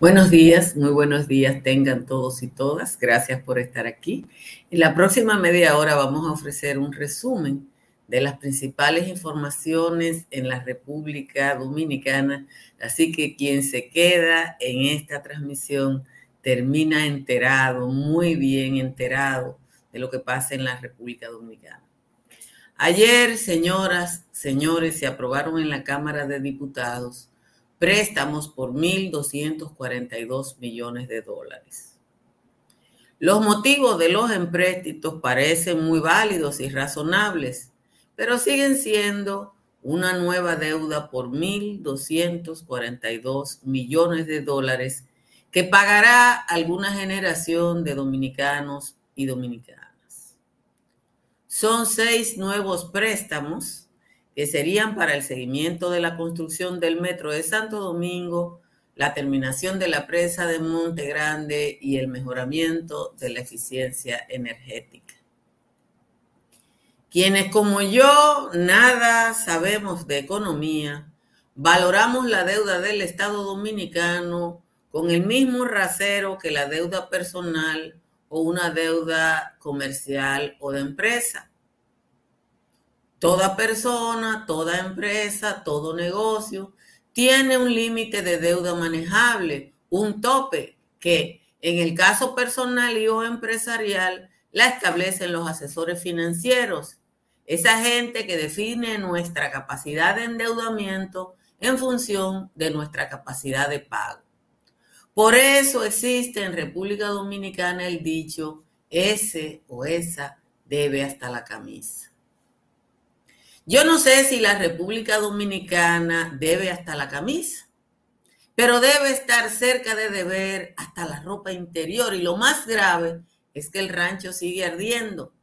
Buenos días, muy buenos días tengan todos y todas. Gracias por estar aquí. En la próxima media hora vamos a ofrecer un resumen de las principales informaciones en la República Dominicana. Así que quien se queda en esta transmisión termina enterado, muy bien enterado de lo que pasa en la República Dominicana. Ayer, señoras, señores, se aprobaron en la Cámara de Diputados préstamos por 1.242 millones de dólares. Los motivos de los empréstitos parecen muy válidos y razonables, pero siguen siendo una nueva deuda por 1.242 millones de dólares que pagará alguna generación de dominicanos y dominicanas. Son seis nuevos préstamos que serían para el seguimiento de la construcción del metro de Santo Domingo, la terminación de la presa de Monte Grande y el mejoramiento de la eficiencia energética. Quienes como yo nada sabemos de economía, valoramos la deuda del Estado dominicano con el mismo rasero que la deuda personal o una deuda comercial o de empresa. Toda persona, toda empresa, todo negocio tiene un límite de deuda manejable, un tope que en el caso personal y o empresarial la establecen los asesores financieros, esa gente que define nuestra capacidad de endeudamiento en función de nuestra capacidad de pago. Por eso existe en República Dominicana el dicho, ese o esa debe hasta la camisa. Yo no sé si la República Dominicana debe hasta la camisa, pero debe estar cerca de deber hasta la ropa interior. Y lo más grave es que el rancho sigue ardiendo.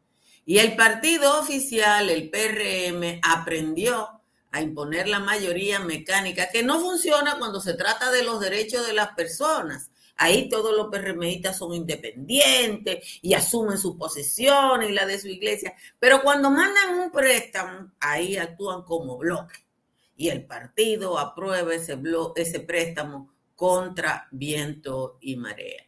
Y el partido oficial, el PRM, aprendió a imponer la mayoría mecánica, que no funciona cuando se trata de los derechos de las personas. Ahí todos los PRMistas son independientes y asumen sus posiciones y la de su iglesia. Pero cuando mandan un préstamo, ahí actúan como bloque. Y el partido aprueba ese, ese préstamo contra viento y marea.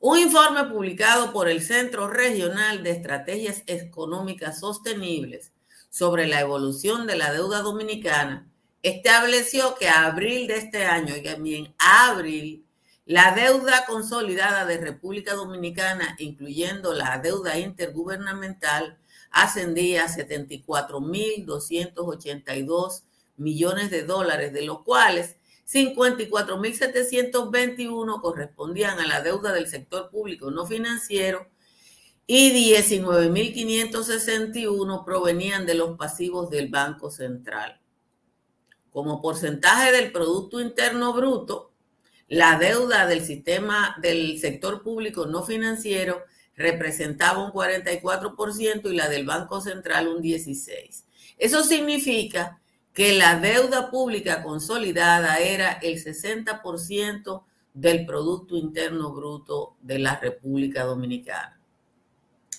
Un informe publicado por el Centro Regional de Estrategias Económicas Sostenibles sobre la evolución de la deuda dominicana estableció que a abril de este año, y también abril, la deuda consolidada de República Dominicana, incluyendo la deuda intergubernamental, ascendía a 74.282 millones de dólares, de los cuales 54.721 correspondían a la deuda del sector público no financiero y 19.561 provenían de los pasivos del Banco Central como porcentaje del Producto Interno Bruto, la deuda del sistema del sector público no financiero representaba un 44% y la del Banco Central un 16%. Eso significa que la deuda pública consolidada era el 60% del Producto Interno Bruto de la República Dominicana.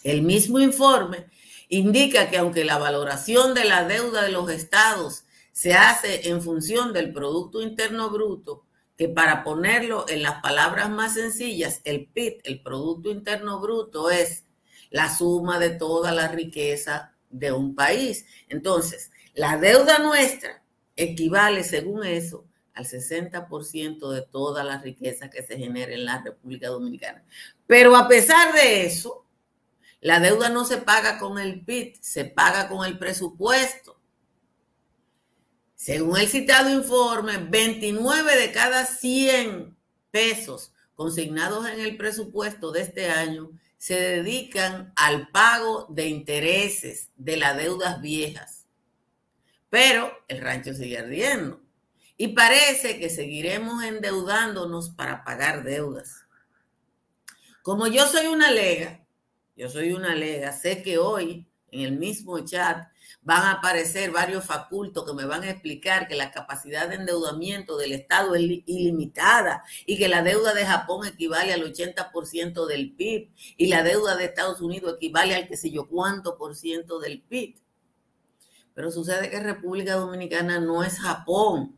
El mismo informe indica que aunque la valoración de la deuda de los estados se hace en función del Producto Interno Bruto, que para ponerlo en las palabras más sencillas, el PIB, el Producto Interno Bruto, es la suma de toda la riqueza de un país. Entonces, la deuda nuestra equivale, según eso, al 60% de toda la riqueza que se genera en la República Dominicana. Pero a pesar de eso, la deuda no se paga con el PIB, se paga con el presupuesto. Según el citado informe, 29 de cada 100 pesos consignados en el presupuesto de este año se dedican al pago de intereses de las deudas viejas. Pero el rancho sigue ardiendo y parece que seguiremos endeudándonos para pagar deudas. Como yo soy una lega, yo soy una lega, sé que hoy en el mismo chat van a aparecer varios facultos que me van a explicar que la capacidad de endeudamiento del Estado es ilimitada y que la deuda de Japón equivale al 80% del PIB y la deuda de Estados Unidos equivale al que sé yo cuánto por ciento del PIB. Pero sucede que República Dominicana no es Japón.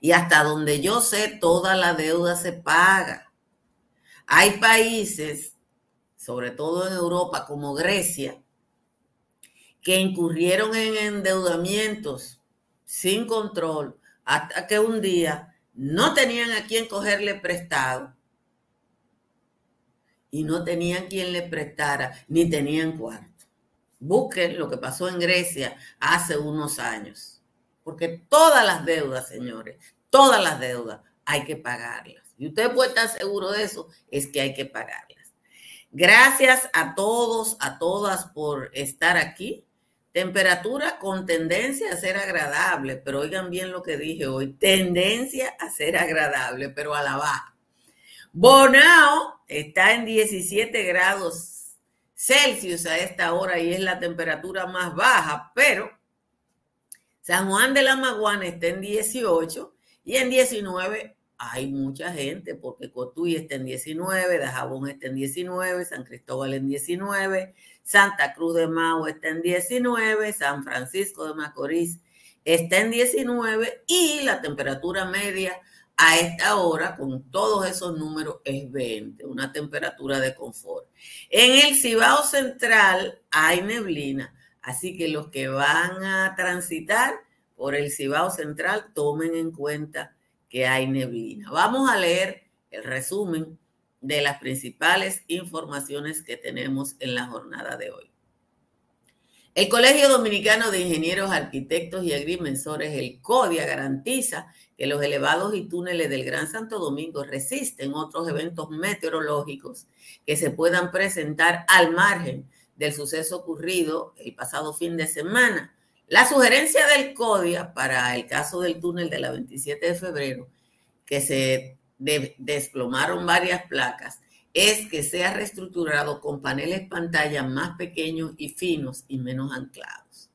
Y hasta donde yo sé, toda la deuda se paga. Hay países, sobre todo en Europa, como Grecia, que incurrieron en endeudamientos sin control hasta que un día no tenían a quien cogerle prestado y no tenían quien le prestara ni tenían cuarto. Busquen lo que pasó en Grecia hace unos años. Porque todas las deudas, señores, todas las deudas hay que pagarlas. Y usted puede estar seguro de eso, es que hay que pagarlas. Gracias a todos, a todas por estar aquí. Temperatura con tendencia a ser agradable, pero oigan bien lo que dije hoy, tendencia a ser agradable, pero a la baja. Bonao está en 17 grados Celsius a esta hora y es la temperatura más baja, pero San Juan de la Maguana está en 18 y en 19 hay mucha gente porque Cotuí está en 19, Dajabón está en 19, San Cristóbal en 19, Santa Cruz de Mau está en 19, San Francisco de Macorís está en 19 y la temperatura media a esta hora con todos esos números es 20, una temperatura de confort. En el Cibao Central hay neblina, así que los que van a transitar por el Cibao Central tomen en cuenta que hay neblina. Vamos a leer el resumen de las principales informaciones que tenemos en la jornada de hoy. El Colegio Dominicano de Ingenieros, Arquitectos y Agrimensores, el CODIA, garantiza que los elevados y túneles del Gran Santo Domingo resisten otros eventos meteorológicos que se puedan presentar al margen del suceso ocurrido el pasado fin de semana. La sugerencia del CODIA para el caso del túnel de la 27 de febrero, que se desplomaron varias placas es que sea reestructurado con paneles pantalla más pequeños y finos y menos anclados.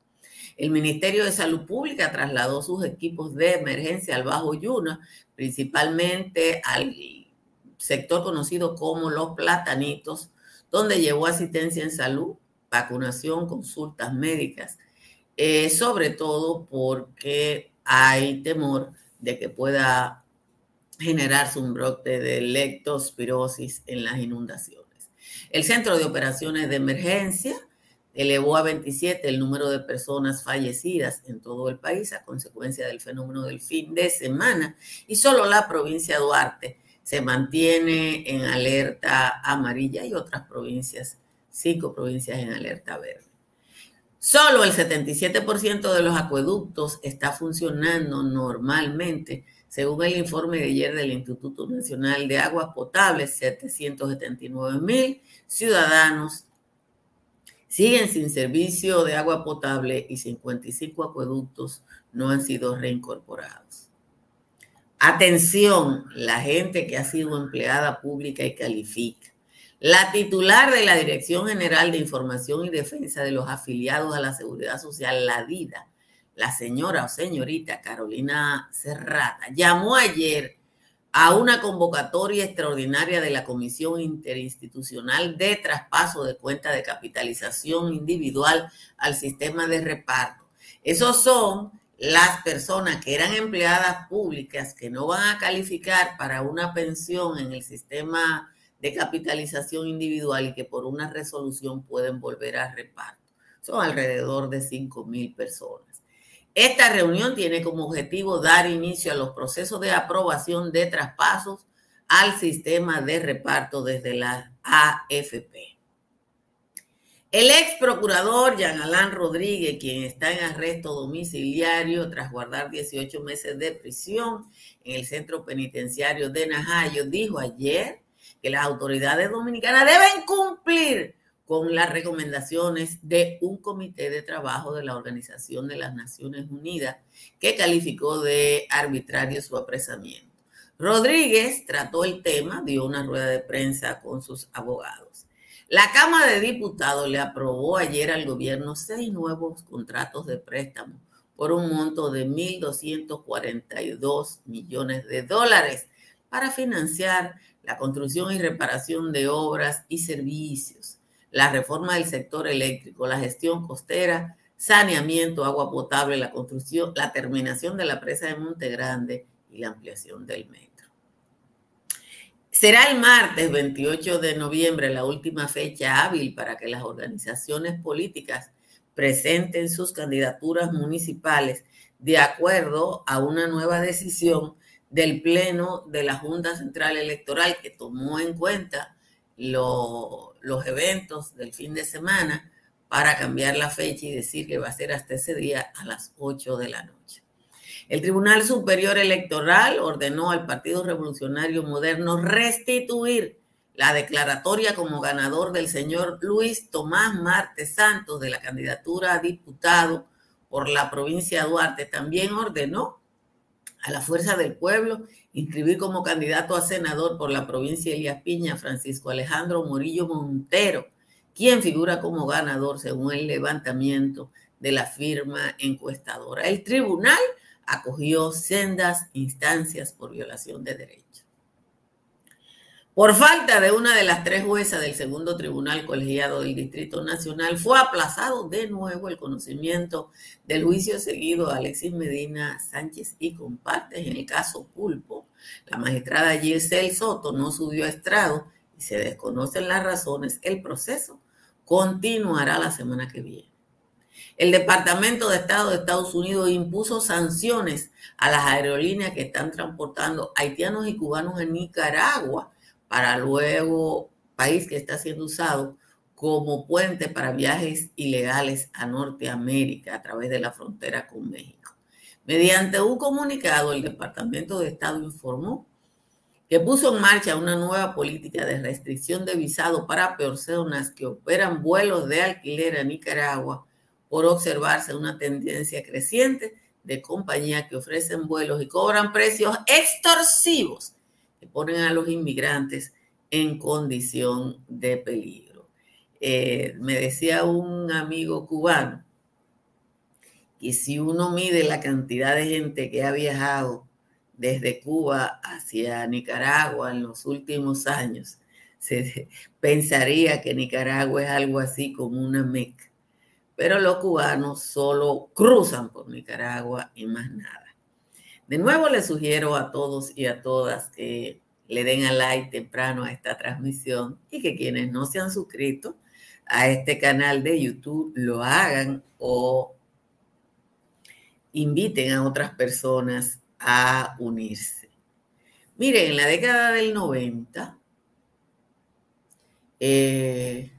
El Ministerio de Salud Pública trasladó sus equipos de emergencia al Bajo Yuna, principalmente al sector conocido como los platanitos, donde llevó asistencia en salud, vacunación, consultas médicas, eh, sobre todo porque hay temor de que pueda generarse un brote de lectospirosis en las inundaciones. El Centro de Operaciones de Emergencia elevó a 27 el número de personas fallecidas en todo el país a consecuencia del fenómeno del fin de semana y solo la provincia de Duarte se mantiene en alerta amarilla y otras provincias, cinco provincias en alerta verde. Solo el 77% de los acueductos está funcionando normalmente según el informe de ayer del Instituto Nacional de Aguas Potables, 779 mil ciudadanos siguen sin servicio de agua potable y 55 acueductos no han sido reincorporados. Atención, la gente que ha sido empleada pública y califica. La titular de la Dirección General de Información y Defensa de los Afiliados a la Seguridad Social, la DIDA, la señora o señorita Carolina Serrata llamó ayer a una convocatoria extraordinaria de la Comisión Interinstitucional de Traspaso de Cuenta de Capitalización Individual al Sistema de Reparto. Esos son las personas que eran empleadas públicas que no van a calificar para una pensión en el sistema de capitalización individual y que por una resolución pueden volver a reparto. Son alrededor de 5 mil personas. Esta reunión tiene como objetivo dar inicio a los procesos de aprobación de traspasos al sistema de reparto desde la AFP. El ex procurador Jean Alain Rodríguez, quien está en arresto domiciliario tras guardar 18 meses de prisión en el centro penitenciario de Najayo, dijo ayer que las autoridades dominicanas deben cumplir con las recomendaciones de un comité de trabajo de la Organización de las Naciones Unidas que calificó de arbitrario su apresamiento. Rodríguez trató el tema, dio una rueda de prensa con sus abogados. La Cámara de Diputados le aprobó ayer al gobierno seis nuevos contratos de préstamo por un monto de 1.242 millones de dólares para financiar la construcción y reparación de obras y servicios la reforma del sector eléctrico, la gestión costera, saneamiento, agua potable, la construcción, la terminación de la presa de Monte Grande y la ampliación del metro. Será el martes 28 de noviembre la última fecha hábil para que las organizaciones políticas presenten sus candidaturas municipales de acuerdo a una nueva decisión del Pleno de la Junta Central Electoral que tomó en cuenta los eventos del fin de semana para cambiar la fecha y decir que va a ser hasta ese día a las 8 de la noche. El Tribunal Superior Electoral ordenó al Partido Revolucionario Moderno restituir la declaratoria como ganador del señor Luis Tomás Marte Santos de la candidatura a diputado por la provincia de Duarte. También ordenó a la Fuerza del Pueblo inscribir como candidato a senador por la provincia de Elías Piña Francisco Alejandro Morillo Montero quien figura como ganador según el levantamiento de la firma encuestadora. El tribunal acogió sendas instancias por violación de derechos. Por falta de una de las tres juezas del segundo tribunal colegiado del Distrito Nacional, fue aplazado de nuevo el conocimiento del juicio seguido a Alexis Medina Sánchez y compartes en el caso Pulpo. La magistrada Giselle Soto no subió a estrado y se desconocen las razones. El proceso continuará la semana que viene. El Departamento de Estado de Estados Unidos impuso sanciones a las aerolíneas que están transportando haitianos y cubanos en Nicaragua para luego país que está siendo usado como puente para viajes ilegales a Norteamérica a través de la frontera con México. Mediante un comunicado, el Departamento de Estado informó que puso en marcha una nueva política de restricción de visado para personas que operan vuelos de alquiler a Nicaragua por observarse una tendencia creciente de compañías que ofrecen vuelos y cobran precios extorsivos ponen a los inmigrantes en condición de peligro. Eh, me decía un amigo cubano que si uno mide la cantidad de gente que ha viajado desde Cuba hacia Nicaragua en los últimos años, se pensaría que Nicaragua es algo así como una meca. Pero los cubanos solo cruzan por Nicaragua y más nada. De nuevo les sugiero a todos y a todas que le den a like temprano a esta transmisión y que quienes no se han suscrito a este canal de YouTube lo hagan o inviten a otras personas a unirse. Miren, en la década del 90, eh,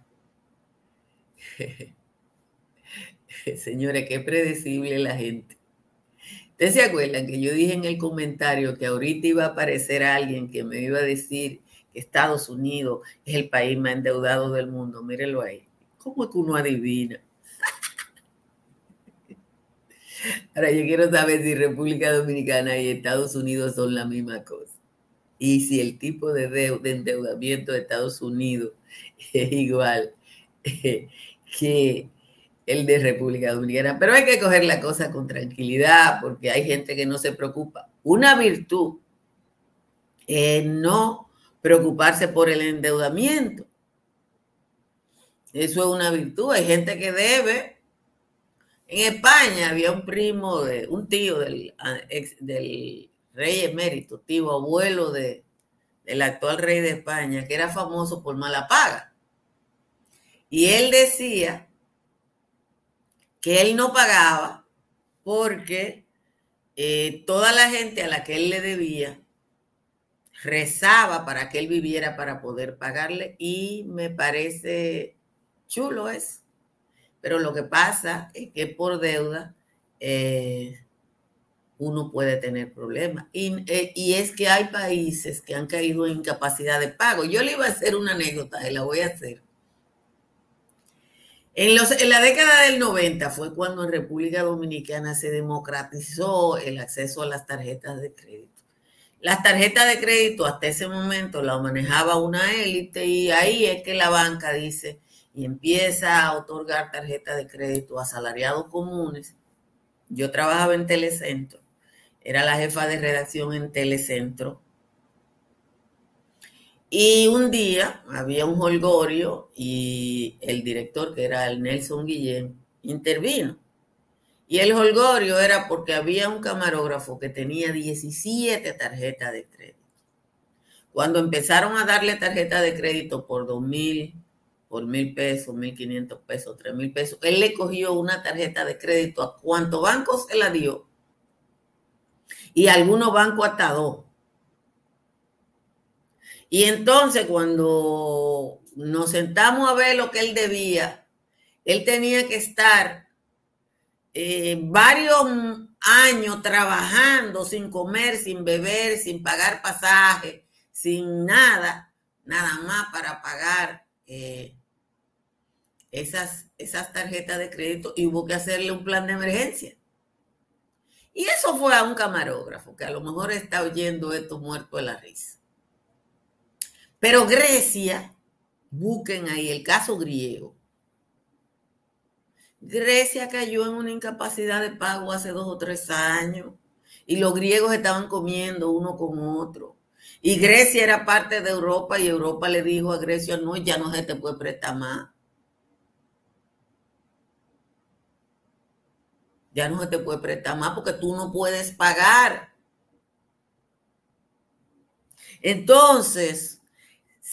señores, qué predecible la gente. ¿Ustedes se acuerdan que yo dije en el comentario que ahorita iba a aparecer alguien que me iba a decir que Estados Unidos es el país más endeudado del mundo? Mírenlo ahí. ¿Cómo es que uno adivina? Ahora yo quiero saber si República Dominicana y Estados Unidos son la misma cosa. Y si el tipo de, de endeudamiento de Estados Unidos es igual que el de República Dominicana. Pero hay que coger la cosa con tranquilidad porque hay gente que no se preocupa. Una virtud es no preocuparse por el endeudamiento. Eso es una virtud. Hay gente que debe en España había un primo, de, un tío del, ah, del rey emérito, tío abuelo de, del actual rey de España, que era famoso por mala paga. Y él decía que él no pagaba porque eh, toda la gente a la que él le debía rezaba para que él viviera para poder pagarle y me parece chulo eso. Pero lo que pasa es que por deuda eh, uno puede tener problemas. Eh, y, es que hay países que han caído en incapacidad de pago. Yo le iba a hacer una anécdota y la voy a hacer. En, los, en la década del 90 fue cuando en República Dominicana se democratizó el acceso a las tarjetas de crédito. Las tarjetas de crédito hasta ese momento la manejaba una élite y ahí es que la banca dice, y empieza a otorgar tarjeta de crédito a asalariados comunes. Yo trabajaba en Telecentro, era la jefa de redacción en Telecentro. Y un día había un holgorio y el director, que era el Nelson Guillén, intervino. Y el holgorio era porque había un camarógrafo que tenía 17 tarjetas de crédito. Cuando empezaron a darle tarjeta de crédito por dos mil, por mil pesos, mil quinientos pesos, tres mil pesos, él le cogió una tarjeta de crédito a cuántos bancos se la dio. Y algunos bancos hasta dos. Y entonces cuando nos sentamos a ver lo que él debía, él tenía que estar eh, varios años trabajando sin comer, sin beber, sin pagar pasaje, sin nada, nada más para pagar eh, esas, esas tarjetas de crédito y hubo que hacerle un plan de emergencia. Y eso fue a un camarógrafo que a lo mejor está oyendo esto muerto de la risa. Pero Grecia, busquen ahí el caso griego. Grecia cayó en una incapacidad de pago hace dos o tres años y los griegos estaban comiendo uno con otro. Y Grecia era parte de Europa y Europa le dijo a Grecia, no, ya no se te puede prestar más. Ya no se te puede prestar más porque tú no puedes pagar. Entonces,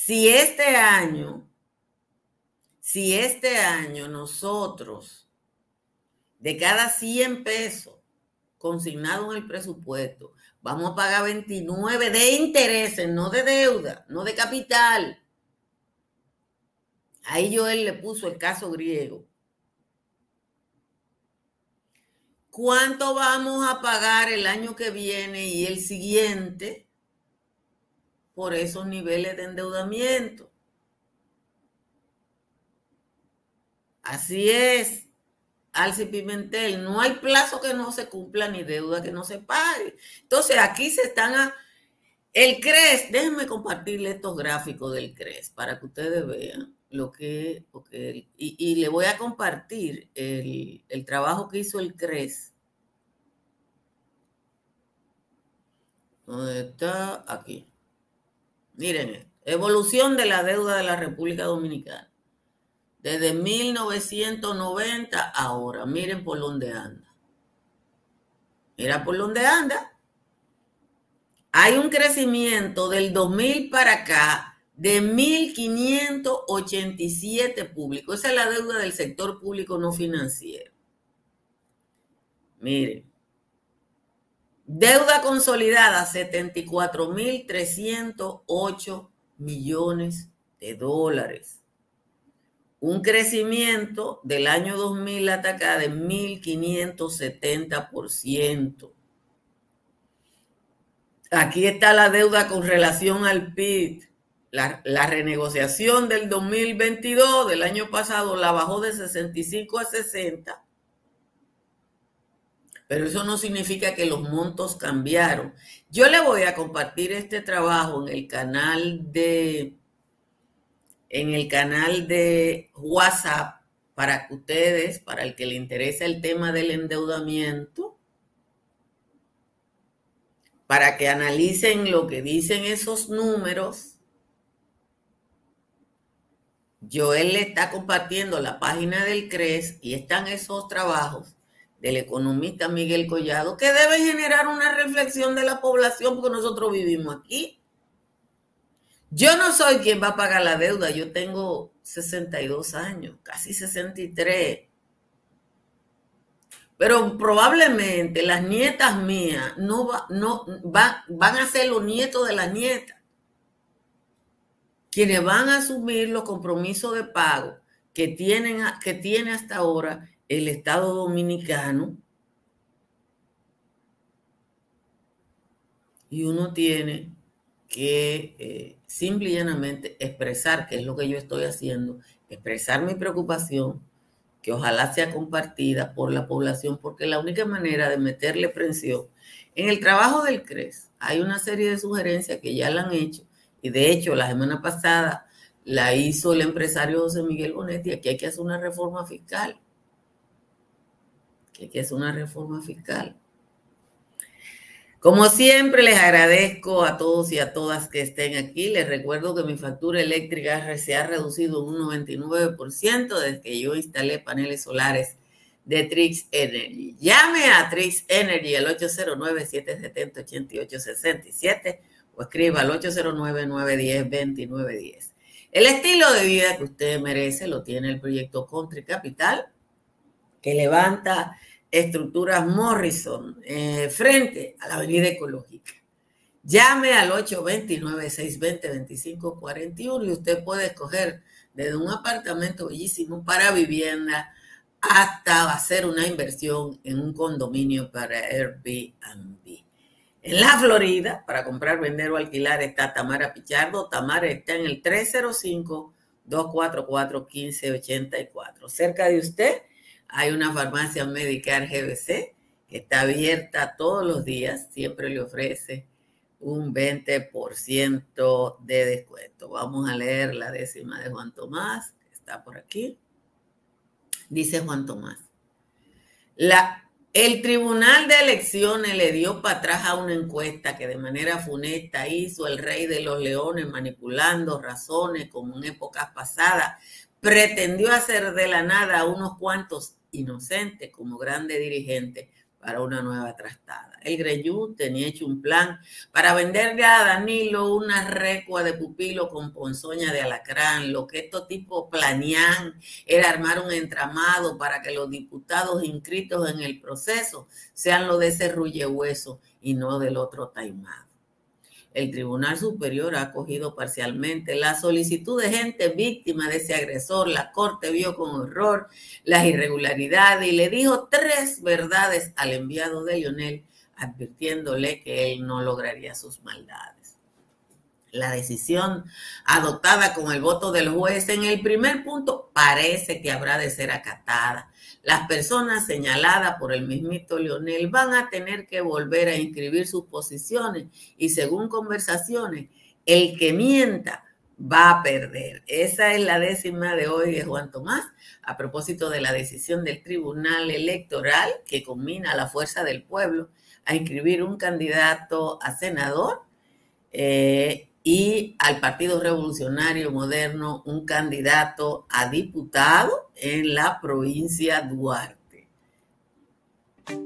si este año, si este año nosotros, de cada 100 pesos consignados en el presupuesto, Vamos a pagar 29 de intereses, no de deuda, no de capital. Ahí yo él le puso el caso griego. ¿Cuánto vamos a pagar el año que viene y el siguiente por esos niveles de endeudamiento? Así es. Alci Pimentel, no hay plazo que no se cumpla ni deuda que no se pague. Entonces aquí se están. El CRES, déjenme compartirle estos gráficos del CRES para que ustedes vean lo que... y, le voy a compartir el, el trabajo que hizo el CRES. ¿Dónde está? Aquí. Miren, evolución de la deuda de la República Dominicana. Desde 1990 ahora, miren por dónde anda. Mira por dónde anda. Hay un crecimiento del 2000 para acá de 1.587 públicos. Esa es la deuda del sector público no financiero. Miren. Deuda consolidada, 74.308 millones de dólares un crecimiento del año 2000 hasta acá de 1.570%. Aquí está la deuda con relación al PIB. La, renegociación del 2022 del año pasado la bajó de 65 a 60. Pero eso no significa que los montos cambiaron. Yo le voy a compartir este trabajo en el canal de en el canal de WhatsApp para que ustedes, para el que le interesa el tema del endeudamiento, para que analicen lo que dicen esos números. Joel le está compartiendo la página del CRES y están esos trabajos del economista Miguel Collado que deben generar una reflexión de la población porque nosotros vivimos aquí. Yo no soy quien va a pagar la deuda, yo tengo 62 años, casi 63. Pero probablemente las nietas mías no, no van a ser los nietos de las nietas, quienes van a asumir los compromisos de pago que, tienen, que tiene hasta ahora el Estado Dominicano. Y uno tiene que eh, simple y llanamente expresar, que es lo que yo estoy haciendo, expresar mi preocupación, que ojalá sea compartida por la población, porque la única manera de meterle presión. En el trabajo del CRES hay una serie de sugerencias que ya la han hecho, y de hecho la semana pasada la hizo el empresario José Miguel Bonetti, aquí hay que hacer una reforma fiscal. Que hacer una reforma fiscal. Como siempre, les agradezco a todos y a todas que estén aquí. Les recuerdo que mi factura eléctrica se ha reducido un 99% desde que yo instalé paneles solares de Trix Energy. Llame a Trix Energy al 809-770-8867 o escriba al 809-910-2910. El estilo de vida que usted merece lo tiene el proyecto Country Capital, que levanta estructuras Morrison eh, frente a la avenida ecológica. Llame al 829-620-2541 y usted puede escoger desde un apartamento bellísimo para vivienda hasta hacer una inversión en un condominio para Airbnb. En la Florida, para comprar, vender o alquilar está Tamara Pichardo. Tamara está en el 305-244-1584. Cerca de usted hay una farmacia Medicare GBC que está abierta todos los días. Siempre le ofrece un 20% de descuento. Vamos a leer la décima de Juan Tomás, que está por aquí. Dice Juan Tomás. La, el Tribunal de Elecciones le dio para atrás a una encuesta que de manera funesta hizo el rey de los leones manipulando razones como en épocas pasadas. Pretendió hacer de la nada a unos cuantos inocentes como grandes dirigentes para una nueva trastada. El Greyú tenía hecho un plan para venderle a Danilo una recua de pupilo con ponzoña de alacrán. Lo que estos tipos planean era armar un entramado para que los diputados inscritos en el proceso sean los de ese hueso y no del otro taimado el Tribunal Superior ha acogido parcialmente la solicitud de gente víctima de ese agresor. La Corte vio con horror las irregularidades y le dijo tres verdades al enviado de Lionel, advirtiéndole que él no lograría sus maldades. La decisión adoptada con el voto del juez en el primer punto parece que habrá de ser acatada las personas señaladas por el mismito Leonel van a tener que volver a inscribir sus posiciones y según conversaciones, el que mienta va a perder. Esa es la décima de hoy de Juan Tomás a propósito de la decisión del Tribunal Electoral que combina a la fuerza del pueblo a inscribir un candidato a senador eh, y al Partido Revolucionario Moderno un candidato a diputado en la provincia Duarte.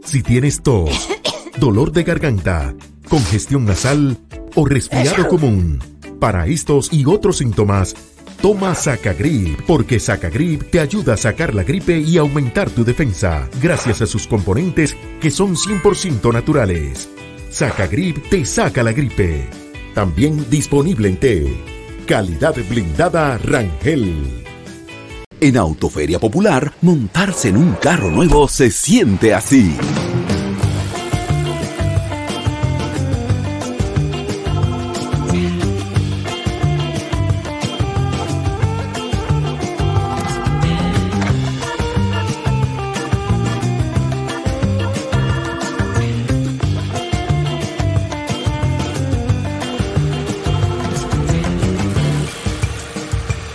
Si tienes tos, dolor de garganta, congestión nasal o resfriado común, para estos y otros síntomas, toma Sacagrip, porque Sacagrip te ayuda a sacar la gripe y aumentar tu defensa, gracias a sus componentes que son 100% naturales. Sacagrip te saca la gripe. También disponible en té. Calidad blindada Rangel. En Autoferia Popular, montarse en un carro nuevo se siente así.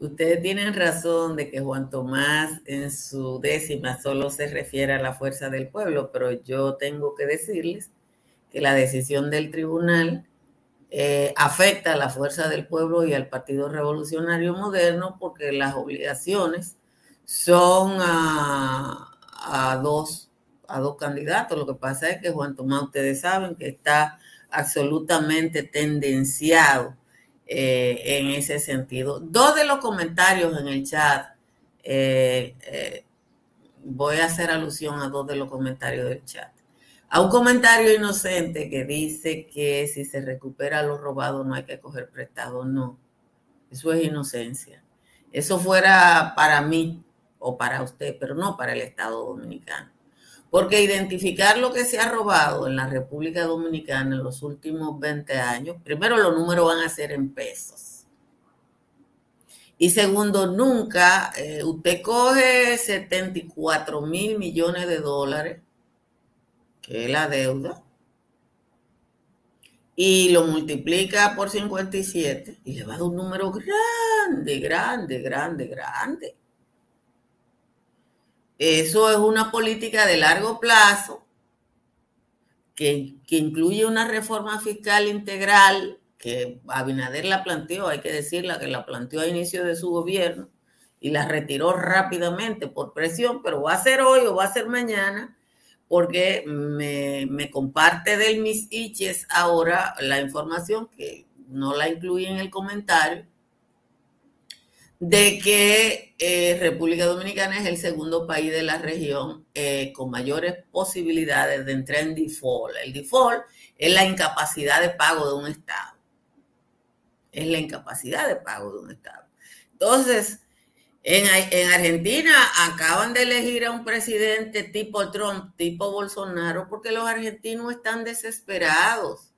Ustedes tienen razón de que Juan Tomás en su décima solo se refiere a la fuerza del pueblo, pero yo tengo que decirles que la decisión del tribunal eh, afecta a la fuerza del pueblo y al Partido Revolucionario Moderno porque las obligaciones son a, dos, a dos candidatos. Lo que pasa es que Juan Tomás, ustedes saben que está absolutamente tendenciado eh, en ese sentido. Dos de los comentarios en el chat, eh, eh, voy a hacer alusión a dos de los comentarios del chat. A un comentario inocente que dice que si se recupera lo robado no hay que coger prestado. No, eso es inocencia. Eso fuera para mí o para usted, pero no para el Estado Dominicano. Porque identificar lo que se ha robado en la República Dominicana en los últimos 20 años, primero los números van a ser en pesos. Y segundo, nunca eh, usted coge 74 mil millones de dólares, que es la deuda, y lo multiplica por 57 y le va a dar un número grande, grande, grande, grande. Eso es una política de largo plazo que, que, incluye una reforma fiscal integral que Abinader la planteó, hay que decirla, que la planteó a inicio de su gobierno y la retiró rápidamente por presión, pero va a ser hoy o va a ser mañana porque me, comparte del Miss Iches ahora la información que no la incluí en el comentario de que eh, República Dominicana es el segundo país de la región eh, con mayores posibilidades de entrar en default. El default es la incapacidad de pago de un Estado. Es la incapacidad de pago de un Estado. Entonces, en, Argentina acaban de elegir a un presidente tipo Trump, tipo Bolsonaro, porque los argentinos están desesperados.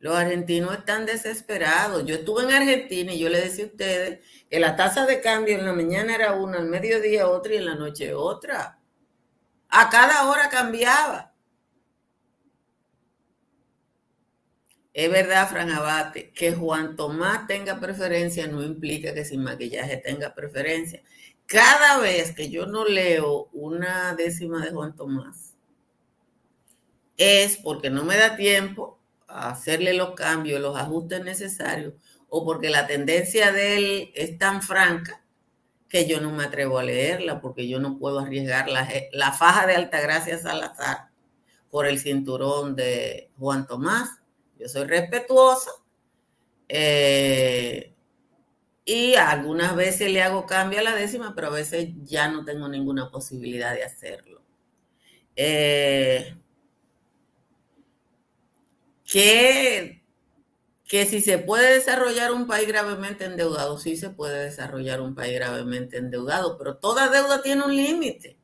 Los argentinos están desesperados. Yo estuve en Argentina y yo le decía a ustedes que la tasa de cambio en la mañana era una, al mediodía otra y en la noche otra. A cada hora cambiaba. Es verdad, Fran Abate, que Juan Tomás tenga preferencia no implica que sin maquillaje tenga preferencia. Cada vez que yo no leo una décima de Juan Tomás, es porque no me da tiempo hacerle los cambios, los ajustes necesarios, o porque la tendencia de él es tan franca que yo no me atrevo a leerla, porque yo no puedo arriesgar la, la faja de Altagracia Salazar por el cinturón de Juan Tomás yo soy respetuosa eh, y algunas veces le hago cambio a la décima, pero a veces ya no tengo ninguna posibilidad de hacerlo. Eh, que, que si se puede desarrollar un país gravemente endeudado, sí se puede desarrollar un país gravemente endeudado, pero toda deuda tiene un límite.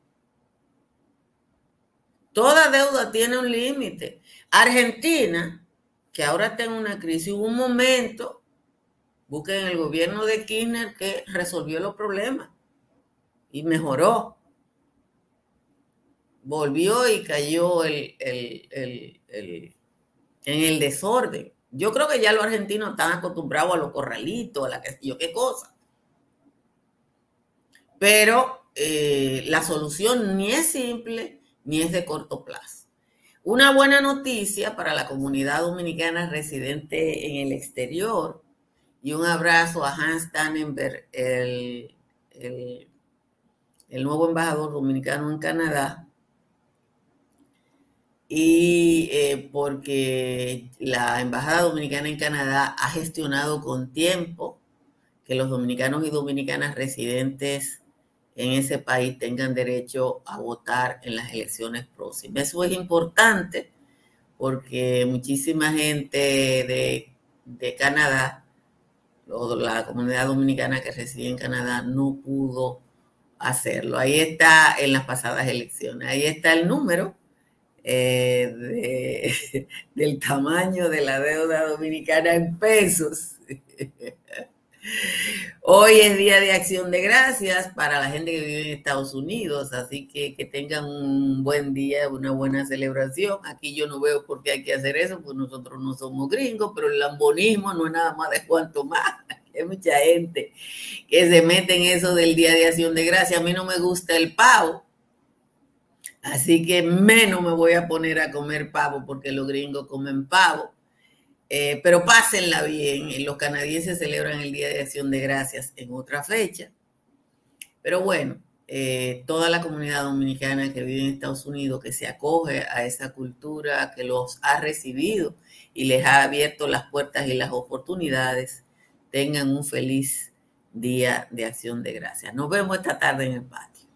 Toda deuda tiene un límite. Argentina que ahora está en una crisis, hubo un momento, busquen el gobierno de Kirchner que resolvió los problemas y mejoró. Volvió y cayó el, en el desorden. Yo creo que ya los argentinos están acostumbrados a los corralitos, a la que yo qué cosa. Pero eh, la solución ni es simple ni es de corto plazo. Una buena noticia para la comunidad dominicana residente en el exterior y un abrazo a Hans Tannenberg, el, el, nuevo embajador dominicano en Canadá, y eh, porque la Embajada Dominicana en Canadá ha gestionado con tiempo que los dominicanos y dominicanas residentes en ese país tengan derecho a votar en las elecciones próximas. Eso es importante porque muchísima gente de, de Canadá, la comunidad dominicana que reside en Canadá, no pudo hacerlo. Ahí está en las pasadas elecciones, ahí está el número eh, del tamaño de la deuda dominicana en pesos. Hoy es Día de Acción de Gracias para la gente que vive en Estados Unidos, así que que tengan un buen día, una buena celebración. Aquí yo no veo por qué hay que hacer eso, pues nosotros no somos gringos, pero el lambonismo no es nada más de cuanto más. Hay mucha gente que se mete en eso del Día de Acción de Gracias. A mí no me gusta el pavo, así que menos me voy a poner a comer pavo porque los gringos comen pavo. Eh, pero pásenla bien. Los canadienses celebran el Día de Acción de Gracias en otra fecha. Pero bueno, eh, toda la comunidad dominicana que vive en Estados Unidos, que se acoge a esa cultura, que los ha recibido y les ha abierto las puertas y las oportunidades, tengan un feliz Día de Acción de Gracias. Nos vemos esta tarde en el patio.